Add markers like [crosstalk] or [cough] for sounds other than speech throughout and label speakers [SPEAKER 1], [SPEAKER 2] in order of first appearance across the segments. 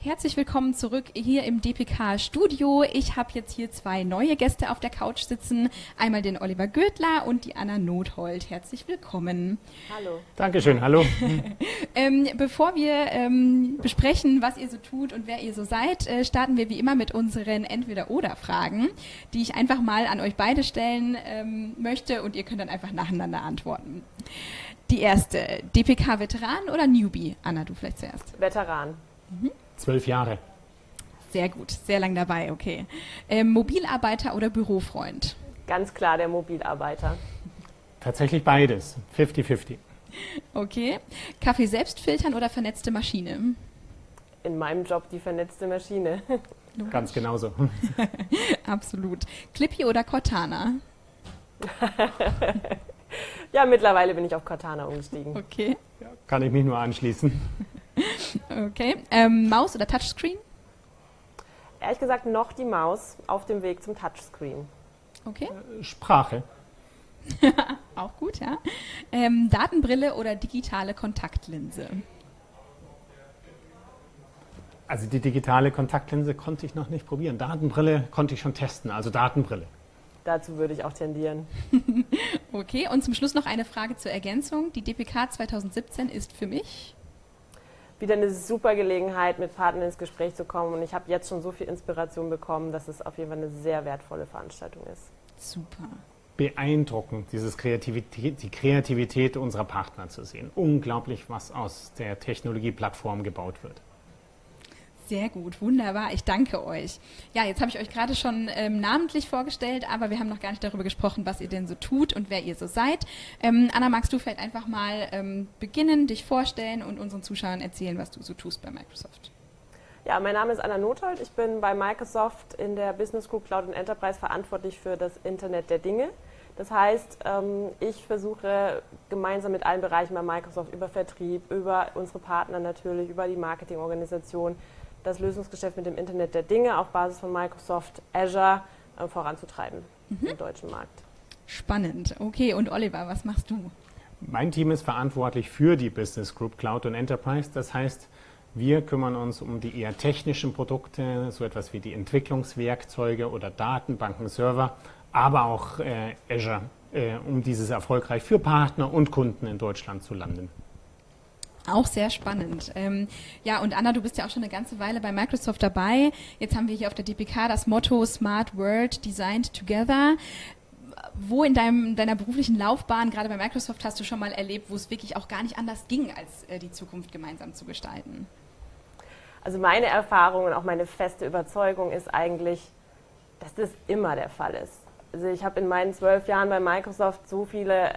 [SPEAKER 1] Herzlich willkommen zurück hier im DPK Studio. Ich habe jetzt hier zwei neue Gäste auf der Couch sitzen. Einmal den Oliver Gödler und die Anna Nothold. Herzlich willkommen.
[SPEAKER 2] Hallo.
[SPEAKER 3] Dankeschön, hallo. [laughs]
[SPEAKER 1] ähm, bevor wir ähm, besprechen, was ihr so tut und wer ihr so seid, äh, starten wir wie immer mit unseren Entweder-Oder-Fragen, die ich einfach mal an euch beide stellen ähm, möchte und ihr könnt dann einfach nacheinander antworten. Die erste, DPK-Veteran oder Newbie? Anna, du vielleicht zuerst.
[SPEAKER 2] Veteran.
[SPEAKER 3] Mhm. Zwölf Jahre.
[SPEAKER 1] Sehr gut, sehr lang dabei, okay. Ähm, Mobilarbeiter oder Bürofreund?
[SPEAKER 2] Ganz klar der Mobilarbeiter.
[SPEAKER 3] Tatsächlich beides, 50-50.
[SPEAKER 1] Okay. Kaffee selbst filtern oder vernetzte Maschine?
[SPEAKER 2] In meinem Job die vernetzte Maschine.
[SPEAKER 3] Ganz genauso. [laughs]
[SPEAKER 1] Absolut. Clippy oder Cortana? [laughs]
[SPEAKER 2] ja, mittlerweile bin ich auf Cortana umgestiegen.
[SPEAKER 1] Okay.
[SPEAKER 3] Ja, kann ich mich nur anschließen.
[SPEAKER 1] Okay. Ähm, Maus oder Touchscreen?
[SPEAKER 2] Ehrlich gesagt noch die Maus auf dem Weg zum Touchscreen.
[SPEAKER 1] Okay.
[SPEAKER 3] Äh, Sprache. [laughs]
[SPEAKER 1] Auch gut, ja. Ähm, Datenbrille oder digitale Kontaktlinse?
[SPEAKER 3] Also die digitale Kontaktlinse konnte ich noch nicht probieren. Datenbrille konnte ich schon testen, also Datenbrille.
[SPEAKER 2] Dazu würde ich auch tendieren. [laughs]
[SPEAKER 1] okay, und zum Schluss noch eine Frage zur Ergänzung. Die DPK 2017 ist für mich
[SPEAKER 2] wieder eine super Gelegenheit, mit Partnern ins Gespräch zu kommen. Und ich habe jetzt schon so viel Inspiration bekommen, dass es auf jeden Fall eine sehr wertvolle Veranstaltung ist.
[SPEAKER 1] Super.
[SPEAKER 3] Beeindruckend, dieses Kreativität, die Kreativität unserer Partner zu sehen. Unglaublich, was aus der Technologieplattform gebaut wird.
[SPEAKER 1] Sehr gut, wunderbar. Ich danke euch. Ja, jetzt habe ich euch gerade schon ähm, namentlich vorgestellt, aber wir haben noch gar nicht darüber gesprochen, was ihr denn so tut und wer ihr so seid. Ähm, Anna, magst du vielleicht einfach mal ähm, beginnen, dich vorstellen und unseren Zuschauern erzählen, was du so tust bei Microsoft?
[SPEAKER 2] Ja, mein Name ist Anna Nothold. Ich bin bei Microsoft in der Business Group Cloud und Enterprise verantwortlich für das Internet der Dinge. Das heißt, ähm, ich versuche gemeinsam mit allen Bereichen bei Microsoft über Vertrieb, über unsere Partner natürlich, über die Marketingorganisation, das Lösungsgeschäft mit dem Internet der Dinge auf Basis von Microsoft Azure äh, voranzutreiben mhm. im deutschen Markt.
[SPEAKER 1] Spannend. Okay, und Oliver, was machst du?
[SPEAKER 3] Mein Team ist verantwortlich für die Business Group Cloud und Enterprise. Das heißt, wir kümmern uns um die eher technischen Produkte, so etwas wie die Entwicklungswerkzeuge oder Datenbanken, Server, aber auch äh, Azure, äh, um dieses erfolgreich für Partner und Kunden in Deutschland zu landen.
[SPEAKER 1] Auch sehr spannend. Ähm, ja, und Anna, du bist ja auch schon eine ganze Weile bei Microsoft dabei. Jetzt haben wir hier auf der DPK das Motto Smart World Designed Together. Wo in deinem, deiner beruflichen Laufbahn, gerade bei Microsoft, hast du schon mal erlebt, wo es wirklich auch gar nicht anders ging, als äh, die Zukunft gemeinsam zu gestalten?
[SPEAKER 2] Also meine Erfahrung und auch meine feste Überzeugung ist eigentlich, dass das immer der Fall ist. Also ich habe in meinen zwölf Jahren bei Microsoft so viele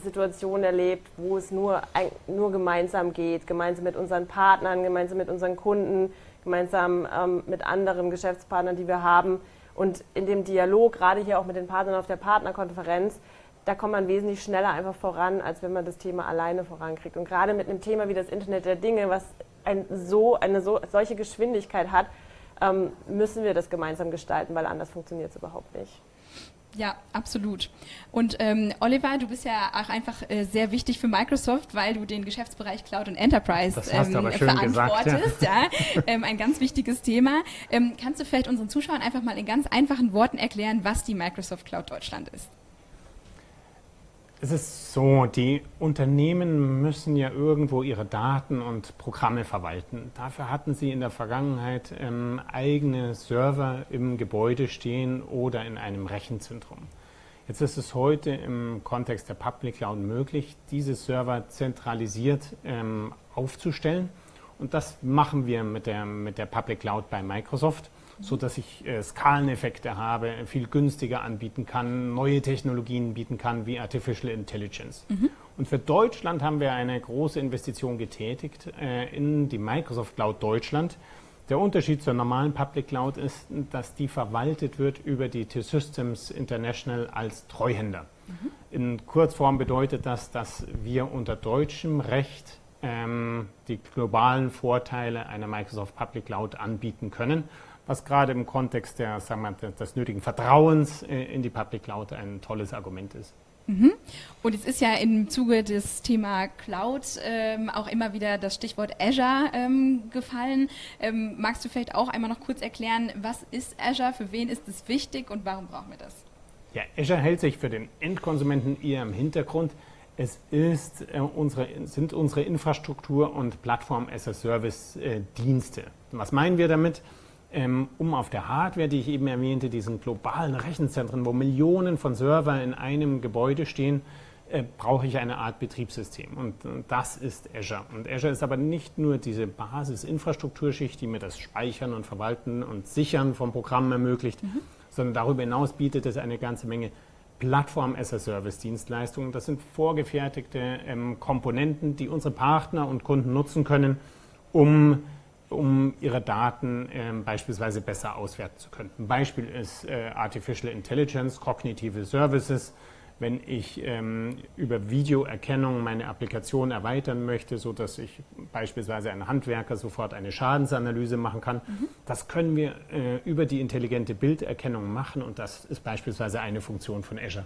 [SPEAKER 2] Situationen erlebt, wo es nur, nur gemeinsam geht, gemeinsam mit unseren Partnern, gemeinsam mit unseren Kunden, gemeinsam ähm, mit anderen Geschäftspartnern, die wir haben. Und in dem Dialog, gerade hier auch mit den Partnern auf der Partnerkonferenz, da kommt man wesentlich schneller einfach voran, als wenn man das Thema alleine vorankriegt. Und gerade mit einem Thema wie das Internet der Dinge, was ein so, eine so, solche Geschwindigkeit hat, ähm, müssen wir das gemeinsam gestalten, weil anders funktioniert es überhaupt nicht.
[SPEAKER 1] Ja, absolut. Und ähm, Oliver, du bist ja auch einfach äh, sehr wichtig für Microsoft, weil du den Geschäftsbereich Cloud und Enterprise ähm, verantwortest. Gesagt, ja. ja. ähm, ein ganz wichtiges Thema. Ähm, kannst du vielleicht unseren Zuschauern einfach mal in ganz einfachen Worten erklären, was die Microsoft Cloud Deutschland ist?
[SPEAKER 3] Es ist so, die Unternehmen müssen ja irgendwo ihre Daten und Programme verwalten. Dafür hatten sie in der Vergangenheit ähm, eigene Server im Gebäude stehen oder in einem Rechenzentrum. Jetzt ist es heute im Kontext der Public Cloud möglich, diese Server zentralisiert ähm, aufzustellen. Und das machen wir mit der, mit der Public Cloud bei Microsoft so dass ich äh, Skaleneffekte habe, viel günstiger anbieten kann, neue Technologien bieten kann wie Artificial Intelligence. Mhm. Und für Deutschland haben wir eine große Investition getätigt äh, in die Microsoft Cloud Deutschland. Der Unterschied zur normalen Public Cloud ist, dass die verwaltet wird über die T-Systems International als Treuhänder. Mhm. In Kurzform bedeutet das, dass wir unter deutschem Recht ähm, die globalen Vorteile einer Microsoft Public Cloud anbieten können was gerade im Kontext der, sagen wir, des nötigen Vertrauens in die Public Cloud ein tolles Argument ist.
[SPEAKER 1] Mhm. Und es ist ja im Zuge des Thema Cloud ähm, auch immer wieder das Stichwort Azure ähm, gefallen. Ähm, magst du vielleicht auch einmal noch kurz erklären, was ist Azure, für wen ist es wichtig und warum brauchen wir das?
[SPEAKER 3] Ja, Azure hält sich für den Endkonsumenten eher im Hintergrund. Es ist, äh, unsere, sind unsere Infrastruktur und Plattform-as-a-Service-Dienste. Äh, was meinen wir damit? Ähm, um auf der Hardware, die ich eben erwähnte, diesen globalen Rechenzentren, wo Millionen von Servern in einem Gebäude stehen, äh, brauche ich eine Art Betriebssystem. Und, und, das ist Azure. Und Azure ist aber nicht nur diese Basis-Infrastrukturschicht, die mir das Speichern und Verwalten und Sichern von Programmen ermöglicht, mhm. sondern darüber hinaus bietet es eine ganze Menge Plattform-as-a-Service-Dienstleistungen. Das sind vorgefertigte ähm, Komponenten, die unsere Partner und Kunden nutzen können, um um ihre Daten äh, beispielsweise besser auswerten zu können. Ein Beispiel ist äh, Artificial Intelligence, kognitive Services. Wenn ich ähm, über Videoerkennung meine Applikation erweitern möchte, sodass ich beispielsweise ein Handwerker sofort eine Schadensanalyse machen kann, mhm. das können wir äh, über die intelligente Bilderkennung machen und das ist beispielsweise eine Funktion von Azure.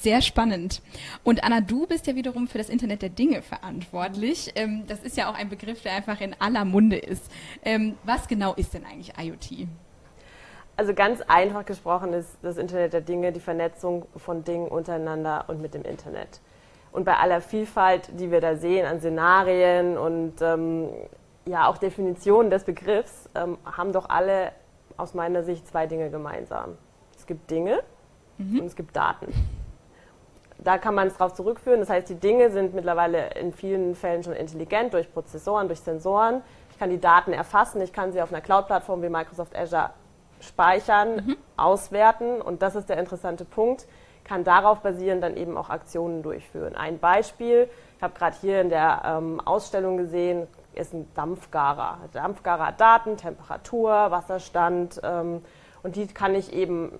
[SPEAKER 1] Sehr spannend. Und Anna, du bist ja wiederum für das Internet der Dinge verantwortlich. Ähm, das ist ja auch ein Begriff, der einfach in aller Munde ist. Ähm, was genau ist denn eigentlich IoT?
[SPEAKER 2] Also ganz einfach gesprochen ist das Internet der Dinge die Vernetzung von Dingen untereinander und mit dem Internet. Und bei aller Vielfalt, die wir da sehen an Szenarien und ähm, ja auch Definitionen des Begriffs, ähm, haben doch alle aus meiner Sicht zwei Dinge gemeinsam. Es gibt Dinge mhm. und es gibt Daten da kann man es darauf zurückführen. Das heißt, die Dinge sind mittlerweile in vielen Fällen schon intelligent durch Prozessoren, durch Sensoren. Ich kann die Daten erfassen, ich kann sie auf einer Cloud-Plattform wie Microsoft Azure speichern, mhm. auswerten und das ist der interessante Punkt, kann darauf basierend dann eben auch Aktionen durchführen. Ein Beispiel, ich habe gerade hier in der ähm, Ausstellung gesehen, ist ein Dampfgarer. Der Dampfgarer hat Daten, Temperatur, Wasserstand, ähm, und die kann ich eben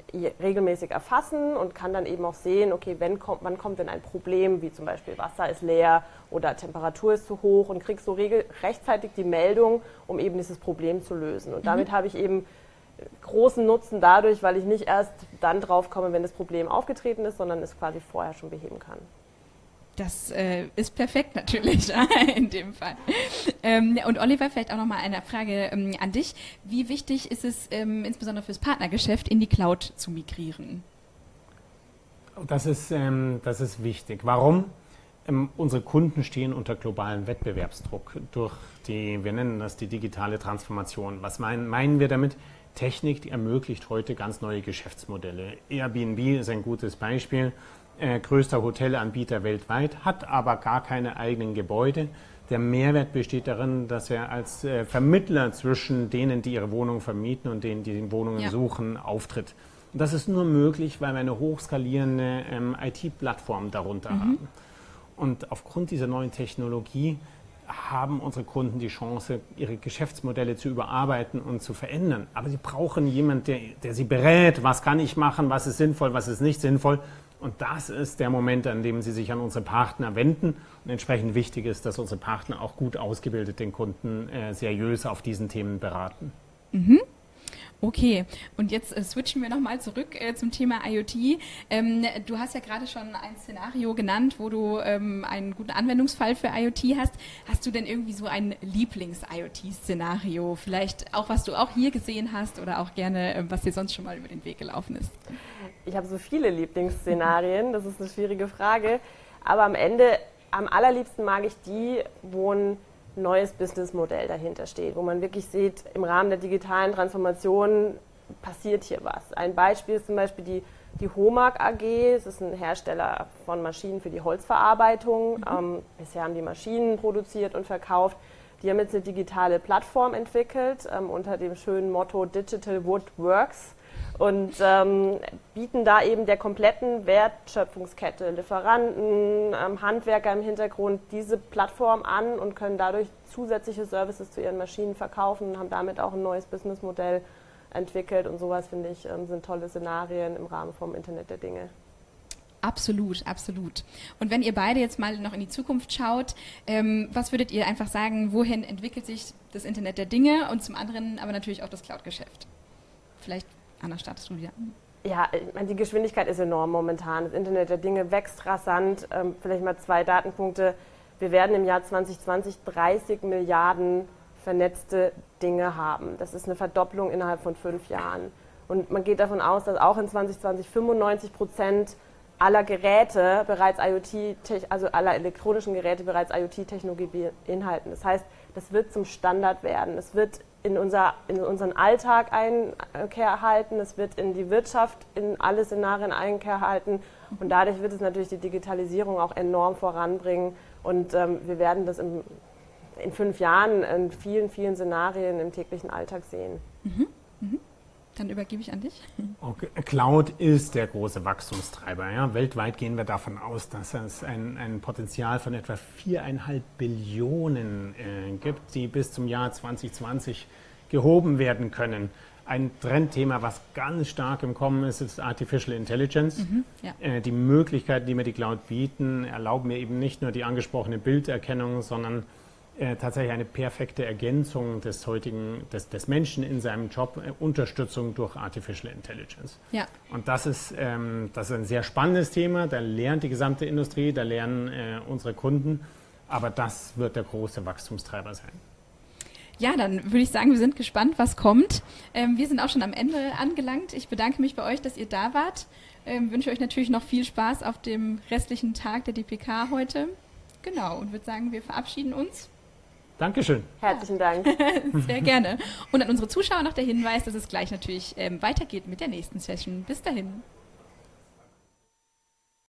[SPEAKER 2] regelmäßig erfassen und kann dann eben auch sehen, okay, wenn kommt, wann kommt denn ein Problem, wie zum Beispiel Wasser ist leer oder Temperatur ist zu hoch und kriege so rechtzeitig die Meldung, um eben dieses Problem zu lösen. Und mhm. damit habe ich eben großen Nutzen dadurch, weil ich nicht erst dann drauf komme, wenn das Problem aufgetreten ist, sondern es quasi vorher schon beheben kann.
[SPEAKER 1] Das äh, ist perfekt natürlich [laughs] in dem Fall. Ähm, und Oliver, vielleicht auch nochmal eine Frage ähm, an dich. Wie wichtig ist es ähm, insbesondere fürs Partnergeschäft in die Cloud zu migrieren?
[SPEAKER 3] Das ist, ähm, das ist wichtig. Warum? Ähm, unsere Kunden stehen unter globalen Wettbewerbsdruck durch die, wir nennen das die digitale Transformation. Was meinen, meinen wir damit? Technik, die ermöglicht heute ganz neue Geschäftsmodelle. Airbnb ist ein gutes Beispiel äh, größter Hotelanbieter weltweit, hat aber gar keine eigenen Gebäude. Der Mehrwert besteht darin, dass er als äh, Vermittler zwischen denen, die ihre Wohnung vermieten und denen, die die Wohnungen ja. suchen, auftritt. Und das ist nur möglich, weil wir eine hochskalierende ähm, IT-Plattform darunter mhm. haben. Und aufgrund dieser neuen Technologie haben unsere Kunden die Chance, ihre Geschäftsmodelle zu überarbeiten und zu verändern. Aber sie brauchen jemanden, der, der sie berät, was kann ich machen, was ist sinnvoll, was ist nicht sinnvoll. Und das ist der Moment, an dem Sie sich an unsere Partner wenden. Und entsprechend wichtig ist, dass unsere Partner auch gut ausgebildet den Kunden äh, seriös auf diesen Themen beraten.
[SPEAKER 1] Mhm. Okay, und jetzt äh, switchen wir nochmal zurück äh, zum Thema IoT. Ähm, du hast ja gerade schon ein Szenario genannt, wo du ähm, einen guten Anwendungsfall für IoT hast. Hast du denn irgendwie so ein Lieblings-IoT-Szenario? Vielleicht auch, was du auch hier gesehen hast oder auch gerne, äh, was dir sonst schon mal über den Weg gelaufen ist?
[SPEAKER 2] Ich habe so viele Lieblingsszenarien, das ist eine schwierige Frage. Aber am Ende, am allerliebsten mag ich die, wo ein neues Businessmodell dahinter steht, wo man wirklich sieht, im Rahmen der digitalen Transformation passiert hier was. Ein Beispiel ist zum Beispiel die, die Homag AG, es ist ein Hersteller von Maschinen für die Holzverarbeitung. Mhm. Ähm, bisher haben die Maschinen produziert und verkauft. Die haben jetzt eine digitale Plattform entwickelt ähm, unter dem schönen Motto Digital Wood Works und ähm, bieten da eben der kompletten Wertschöpfungskette, Lieferanten, ähm, Handwerker im Hintergrund diese Plattform an und können dadurch zusätzliche Services zu ihren Maschinen verkaufen und haben damit auch ein neues Businessmodell entwickelt. Und sowas, finde ich, ähm, sind tolle Szenarien im Rahmen vom Internet der Dinge.
[SPEAKER 1] Absolut, absolut. Und wenn ihr beide jetzt mal noch in die Zukunft schaut, ähm, was würdet ihr einfach sagen, wohin entwickelt sich das Internet der Dinge und zum anderen aber natürlich auch das Cloud-Geschäft? Vielleicht Anna, startest du wieder?
[SPEAKER 2] Ja, die Geschwindigkeit ist enorm momentan. Das Internet der Dinge wächst rasant. Ähm, vielleicht mal zwei Datenpunkte. Wir werden im Jahr 2020 30 Milliarden vernetzte Dinge haben. Das ist eine Verdopplung innerhalb von fünf Jahren. Und man geht davon aus, dass auch in 2020 95 Prozent aller Geräte bereits IoT, also aller elektronischen Geräte bereits IoT-Technologie beinhalten. Das heißt, das wird zum Standard werden. Es wird in, unser, in unseren Alltag Einkehr erhalten, es wird in die Wirtschaft in alle Szenarien Einkehr erhalten und dadurch wird es natürlich die Digitalisierung auch enorm voranbringen und ähm, wir werden das im, in fünf Jahren in vielen, vielen Szenarien im täglichen Alltag sehen.
[SPEAKER 1] Mhm. Dann übergebe ich an dich.
[SPEAKER 3] Okay. Cloud ist der große Wachstumstreiber. Ja. Weltweit gehen wir davon aus, dass es ein, ein Potenzial von etwa viereinhalb Billionen äh, gibt, die bis zum Jahr 2020 gehoben werden können. Ein Trendthema, was ganz stark im Kommen ist, ist Artificial Intelligence. Mhm, ja. äh, die Möglichkeiten, die mir die Cloud bieten, erlauben mir eben nicht nur die angesprochene Bilderkennung, sondern äh, tatsächlich eine perfekte Ergänzung des heutigen, des, des Menschen in seinem Job, äh, Unterstützung durch Artificial Intelligence. Ja. Und das ist, ähm, das ist ein sehr spannendes Thema, da lernt die gesamte Industrie, da lernen äh, unsere Kunden, aber das wird der große Wachstumstreiber sein.
[SPEAKER 1] Ja, dann würde ich sagen, wir sind gespannt, was kommt. Ähm, wir sind auch schon am Ende angelangt. Ich bedanke mich bei euch, dass ihr da wart. Ähm, wünsche euch natürlich noch viel Spaß auf dem restlichen Tag der DPK heute. Genau, und würde sagen, wir verabschieden uns.
[SPEAKER 3] Dankeschön.
[SPEAKER 2] Herzlichen Dank. [laughs]
[SPEAKER 1] Sehr gerne. Und an unsere Zuschauer noch der Hinweis, dass es gleich natürlich ähm, weitergeht mit der nächsten Session. Bis dahin.